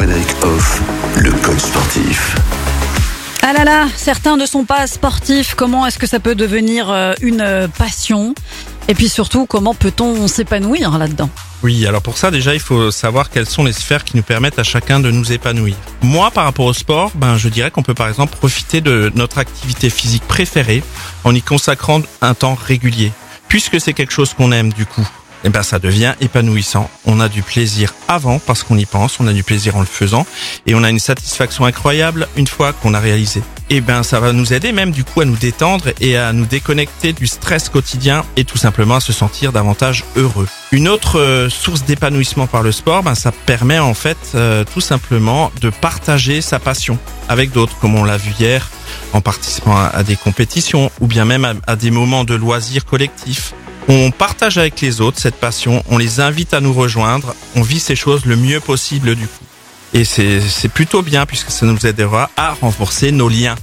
Frédéric Hoff, le coach sportif. Ah là là, certains ne sont pas sportifs. Comment est-ce que ça peut devenir euh, une euh, passion? Et puis surtout, comment peut-on s'épanouir là-dedans? Oui, alors pour ça déjà il faut savoir quelles sont les sphères qui nous permettent à chacun de nous épanouir. Moi par rapport au sport, ben je dirais qu'on peut par exemple profiter de notre activité physique préférée en y consacrant un temps régulier. Puisque c'est quelque chose qu'on aime du coup, eh ben ça devient épanouissant. On a du plaisir avant parce qu'on y pense, on a du plaisir en le faisant et on a une satisfaction incroyable une fois qu'on a réalisé. Et ben ça va nous aider même du coup à nous détendre et à nous déconnecter du stress quotidien et tout simplement à se sentir davantage heureux. Une autre euh, source d'épanouissement par le sport, ben ça permet en fait euh, tout simplement de partager sa passion avec d'autres comme on l'a vu hier en participant à, à des compétitions ou bien même à, à des moments de loisirs collectifs. On partage avec les autres cette passion, on les invite à nous rejoindre, on vit ces choses le mieux possible du coup. Et c'est c'est plutôt bien puisque ça nous aidera à renforcer nos liens.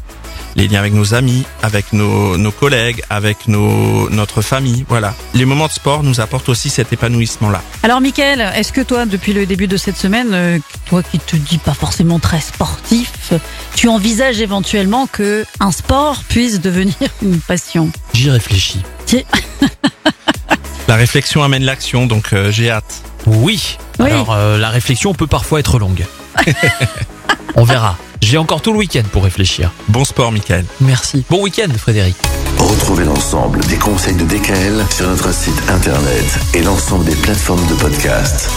Les liens avec nos amis, avec nos, nos collègues, avec nos, notre famille, voilà. Les moments de sport nous apportent aussi cet épanouissement-là. Alors Mickaël, est-ce que toi, depuis le début de cette semaine, euh, toi qui te dis pas forcément très sportif, tu envisages éventuellement que un sport puisse devenir une passion? J'y réfléchis. La réflexion amène l'action, donc euh, j'ai hâte. Oui. Oui. Alors euh, la réflexion peut parfois être longue. On verra. J'ai encore tout le week-end pour réfléchir. Bon sport, Michael. Merci. Bon week-end, Frédéric. Retrouvez l'ensemble des conseils de DKL sur notre site internet et l'ensemble des plateformes de podcast.